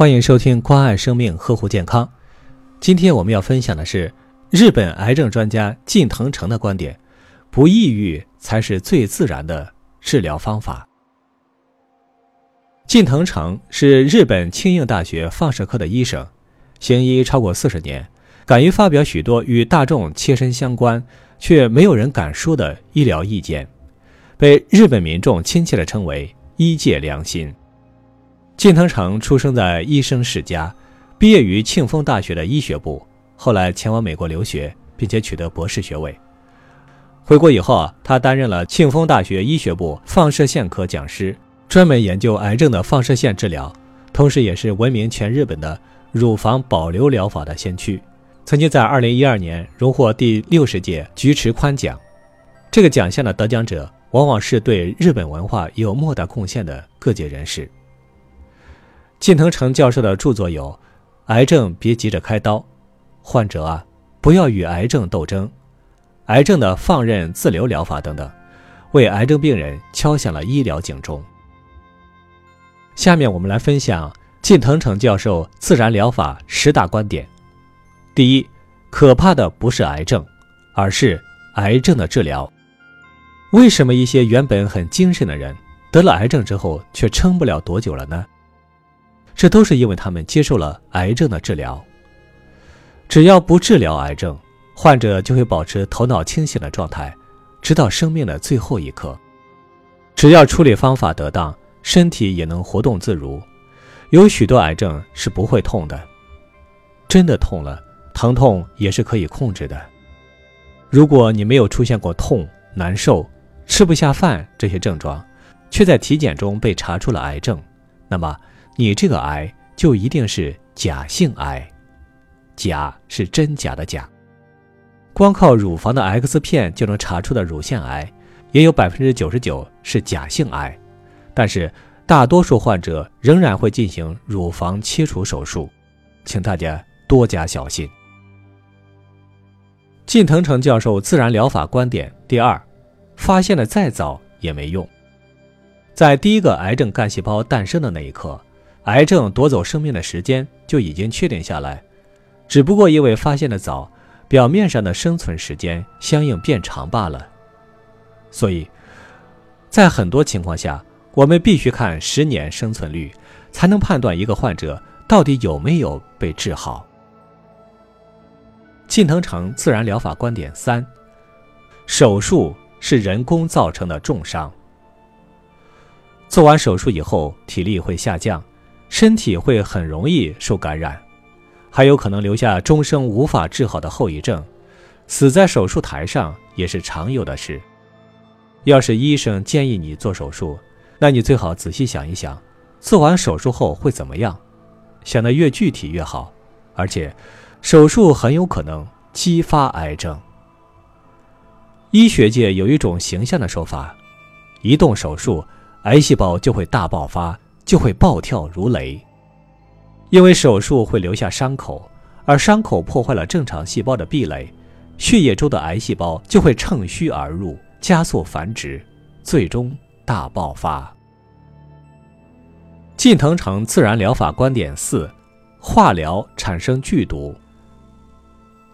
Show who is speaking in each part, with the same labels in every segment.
Speaker 1: 欢迎收听关爱生命，呵护健康。今天我们要分享的是日本癌症专家近藤诚的观点：不抑郁才是最自然的治疗方法。近藤诚是日本庆应大学放射科的医生，行医超过四十年，敢于发表许多与大众切身相关却没有人敢说的医疗意见，被日本民众亲切地称为“医界良心”。近藤诚出生在医生世家，毕业于庆丰大学的医学部，后来前往美国留学，并且取得博士学位。回国以后啊，他担任了庆丰大学医学部放射线科讲师，专门研究癌症的放射线治疗，同时也是闻名全日本的乳房保留疗法的先驱。曾经在2012年荣获第六十届菊池宽奖，这个奖项的得奖者往往是对日本文化有莫大贡献的各界人士。近藤诚教授的著作有《癌症别急着开刀》，患者啊不要与癌症斗争，癌症的放任自流疗法等等，为癌症病人敲响了医疗警钟。下面我们来分享近藤诚教授自然疗法十大观点。第一，可怕的不是癌症，而是癌症的治疗。为什么一些原本很精神的人得了癌症之后却撑不了多久了呢？这都是因为他们接受了癌症的治疗。只要不治疗癌症，患者就会保持头脑清醒的状态，直到生命的最后一刻。只要处理方法得当，身体也能活动自如。有许多癌症是不会痛的，真的痛了，疼痛也是可以控制的。如果你没有出现过痛、难受、吃不下饭这些症状，却在体检中被查出了癌症，那么。你这个癌就一定是假性癌，假是真假的假。光靠乳房的 X 片就能查出的乳腺癌，也有百分之九十九是假性癌，但是大多数患者仍然会进行乳房切除手术，请大家多加小心。近藤诚教授自然疗法观点第二：发现的再早也没用，在第一个癌症干细胞诞生的那一刻。癌症夺走生命的时间就已经确定下来，只不过因为发现的早，表面上的生存时间相应变长罢了。所以，在很多情况下，我们必须看十年生存率，才能判断一个患者到底有没有被治好。近藤诚自然疗法观点三：手术是人工造成的重伤，做完手术以后，体力会下降。身体会很容易受感染，还有可能留下终生无法治好的后遗症，死在手术台上也是常有的事。要是医生建议你做手术，那你最好仔细想一想，做完手术后会怎么样？想得越具体越好。而且，手术很有可能激发癌症。医学界有一种形象的说法：一动手术，癌细胞就会大爆发。就会暴跳如雷，因为手术会留下伤口，而伤口破坏了正常细胞的壁垒，血液中的癌细胞就会趁虚而入，加速繁殖，最终大爆发。近藤诚自然疗法观点四：化疗产生剧毒。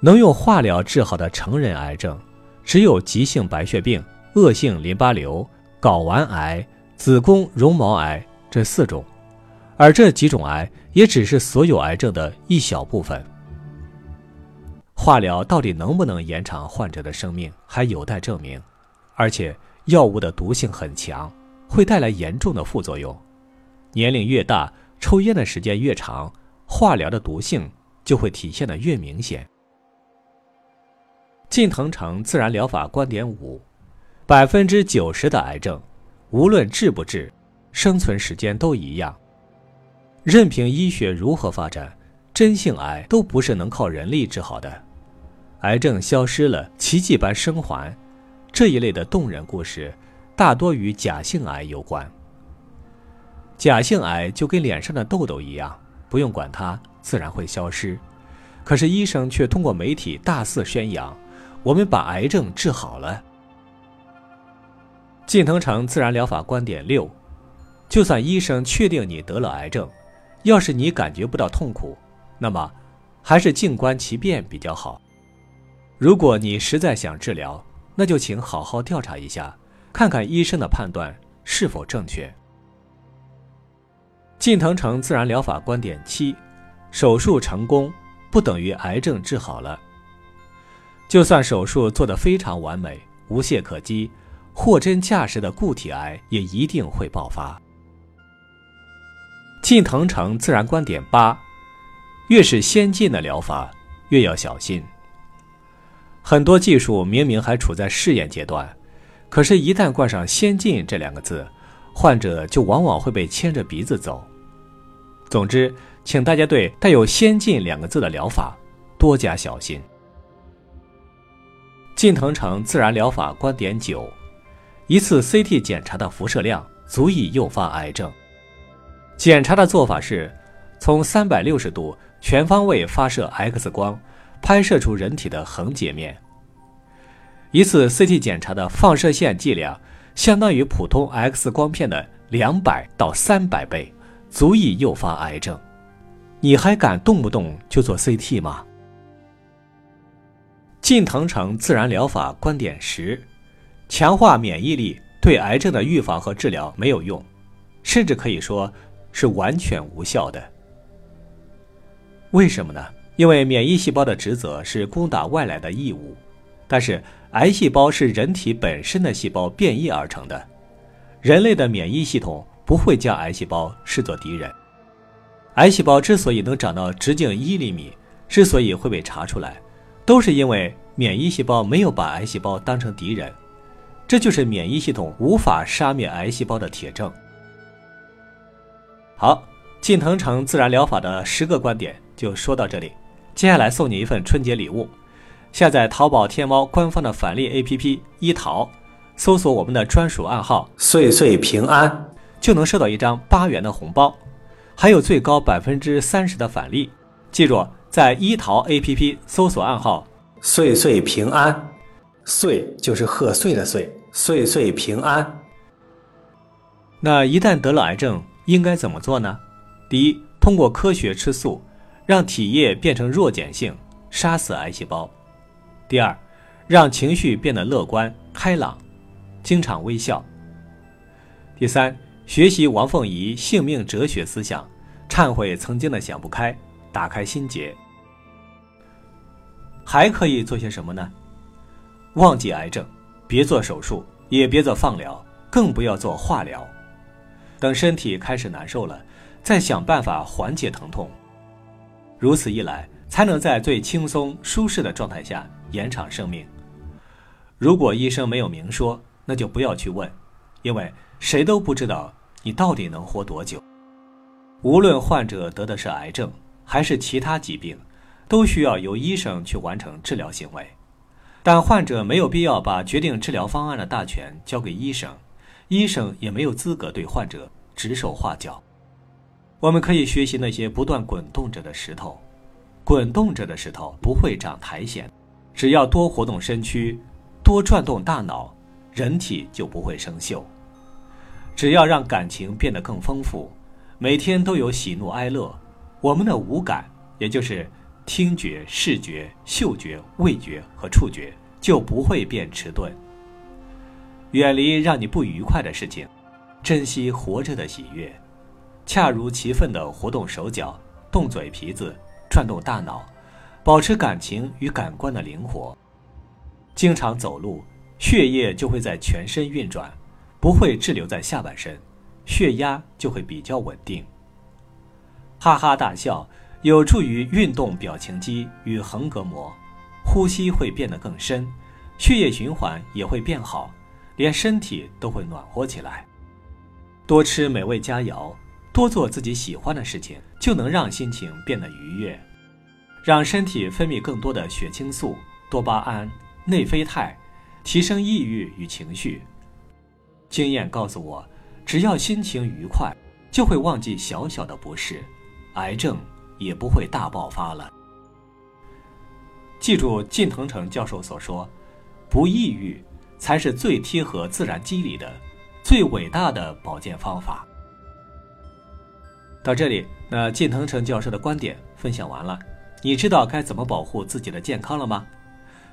Speaker 1: 能用化疗治好的成人癌症，只有急性白血病、恶性淋巴瘤、睾丸癌、子宫绒毛癌。这四种，而这几种癌也只是所有癌症的一小部分。化疗到底能不能延长患者的生命，还有待证明。而且药物的毒性很强，会带来严重的副作用。年龄越大，抽烟的时间越长，化疗的毒性就会体现的越明显。近藤诚自然疗法观点五：百分之九十的癌症，无论治不治。生存时间都一样，任凭医学如何发展，真性癌都不是能靠人力治好的。癌症消失了，奇迹般生还，这一类的动人故事，大多与假性癌有关。假性癌就跟脸上的痘痘一样，不用管它，自然会消失。可是医生却通过媒体大肆宣扬，我们把癌症治好了。近藤诚自然疗法观点六。就算医生确定你得了癌症，要是你感觉不到痛苦，那么还是静观其变比较好。如果你实在想治疗，那就请好好调查一下，看看医生的判断是否正确。近藤诚自然疗法观点七：手术成功不等于癌症治好了。就算手术做得非常完美、无懈可击，货真价实的固体癌也一定会爆发。近藤诚自然观点八：越是先进的疗法，越要小心。很多技术明明还处在试验阶段，可是，一旦冠上“先进”这两个字，患者就往往会被牵着鼻子走。总之，请大家对带有“先进”两个字的疗法多加小心。近藤诚自然疗法观点九：一次 CT 检查的辐射量足以诱发癌症。检查的做法是，从三百六十度全方位发射 X 光，拍摄出人体的横截面。一次 CT 检查的放射线剂量相当于普通 X 光片的两百到三百倍，足以诱发癌症。你还敢动不动就做 CT 吗？近藤诚自然疗法观点十：强化免疫力对癌症的预防和治疗没有用，甚至可以说。是完全无效的。为什么呢？因为免疫细胞的职责是攻打外来的异物，但是癌细胞是人体本身的细胞变异而成的，人类的免疫系统不会将癌细胞视作敌人。癌细胞之所以能长到直径一厘米，之所以会被查出来，都是因为免疫细胞没有把癌细胞当成敌人，这就是免疫系统无法杀灭癌细胞的铁证。好，近藤诚自然疗法的十个观点就说到这里。接下来送你一份春节礼物，下载淘宝天猫官方的返利 APP 一淘，搜索我们的专属暗号“岁岁平安”，就能收到一张八元的红包，还有最高百分之三十的返利。记住，在一淘 APP 搜索暗号“岁岁平安”，岁就是贺岁的岁，岁岁平安。那一旦得了癌症，应该怎么做呢？第一，通过科学吃素，让体液变成弱碱性，杀死癌细胞；第二，让情绪变得乐观开朗，经常微笑；第三，学习王凤仪性命哲学思想，忏悔曾经的想不开，打开心结。还可以做些什么呢？忘记癌症，别做手术，也别做放疗，更不要做化疗。等身体开始难受了，再想办法缓解疼痛。如此一来，才能在最轻松舒适的状态下延长生命。如果医生没有明说，那就不要去问，因为谁都不知道你到底能活多久。无论患者得的是癌症还是其他疾病，都需要由医生去完成治疗行为，但患者没有必要把决定治疗方案的大权交给医生。医生也没有资格对患者指手画脚。我们可以学习那些不断滚动着的石头，滚动着的石头不会长苔藓。只要多活动身躯，多转动大脑，人体就不会生锈。只要让感情变得更丰富，每天都有喜怒哀乐，我们的五感，也就是听觉、视觉、嗅觉、味觉和触觉，就不会变迟钝。远离让你不愉快的事情，珍惜活着的喜悦，恰如其分地活动手脚、动嘴皮子、转动大脑，保持感情与感官的灵活。经常走路，血液就会在全身运转，不会滞留在下半身，血压就会比较稳定。哈哈大笑有助于运动表情肌与横膈膜，呼吸会变得更深，血液循环也会变好。连身体都会暖和起来。多吃美味佳肴，多做自己喜欢的事情，就能让心情变得愉悦，让身体分泌更多的血清素、多巴胺、内啡肽，提升抑郁与情绪。经验告诉我，只要心情愉快，就会忘记小小的不适，癌症也不会大爆发了。记住近藤诚教授所说：“不抑郁。”才是最贴合自然机理的、最伟大的保健方法。到这里，那靳腾成教授的观点分享完了，你知道该怎么保护自己的健康了吗？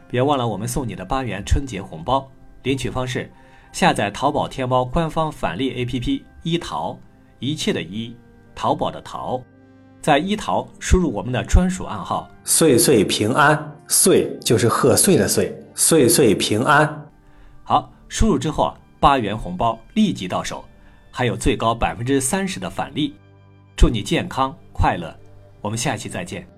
Speaker 1: 别忘了我们送你的八元春节红包，领取方式：下载淘宝天猫官方返利 APP“ 一淘”，一切的“一”，淘宝的“淘”，在一淘输入我们的专属暗号“
Speaker 2: 岁岁平安”，岁就是贺岁的岁，岁岁平安。
Speaker 1: 好，输入之后啊，八元红包立即到手，还有最高百分之三十的返利。祝你健康快乐，我们下期再见。